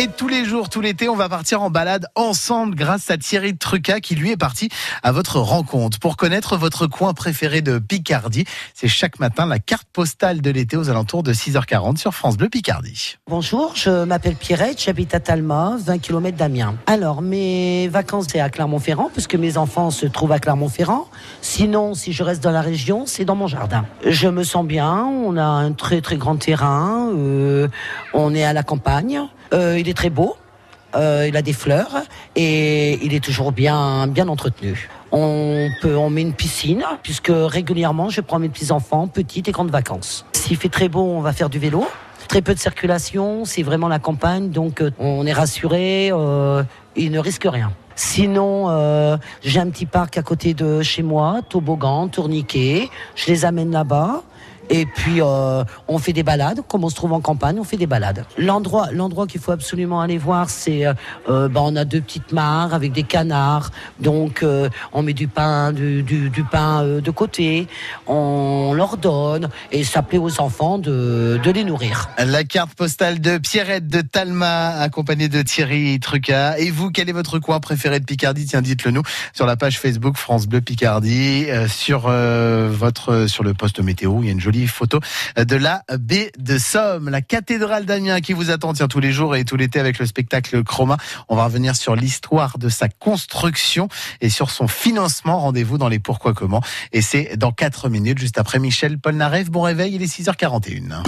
Et tous les jours, tout l'été, on va partir en balade ensemble grâce à Thierry Truca qui lui est parti à votre rencontre. Pour connaître votre coin préféré de Picardie, c'est chaque matin la carte postale de l'été aux alentours de 6h40 sur France Bleu Picardie. Bonjour, je m'appelle Pierrette, j'habite à Talma, 20 km d'Amiens. Alors, mes vacances, c'est à Clermont-Ferrand, puisque mes enfants se trouvent à Clermont-Ferrand. Sinon, si je reste dans la région, c'est dans mon jardin. Je me sens bien, on a un très très grand terrain, euh, on est à la campagne. Euh, il est très beau. Euh, il a des fleurs et il est toujours bien bien entretenu. On peut, on met une piscine puisque régulièrement je prends mes petits enfants, petites et grandes vacances. S'il fait très beau, on va faire du vélo. Très peu de circulation, c'est vraiment la campagne, donc on est rassuré. Il ne risque rien. Sinon, j'ai un petit parc à côté de chez moi, toboggan, tourniquet. Je les amène là-bas. Et puis euh, on fait des balades, comme on se trouve en campagne, on fait des balades. L'endroit, l'endroit qu'il faut absolument aller voir, c'est, euh, euh bah, on a deux petites mares avec des canards, donc euh, on met du pain, du, pain de côté, on leur donne et ça plaît aux enfants de, les nourrir. La carte postale de Pierrette de Talma, accompagnée de Thierry Truca. Et vous, quel est votre coin préféré de Picardie? Tiens, dites-le nous sur la page Facebook France Bleu Picardie, sur votre sur le poste météo. Il y a une photo de la baie de Somme, la cathédrale d'Amiens qui vous attend tiens, tous les jours et tout l'été avec le spectacle Chroma. On va revenir sur l'histoire de sa construction et sur son financement. Rendez-vous dans les pourquoi comment. Et c'est dans 4 minutes, juste après Michel Polnareff. Bon réveil, il est 6h41.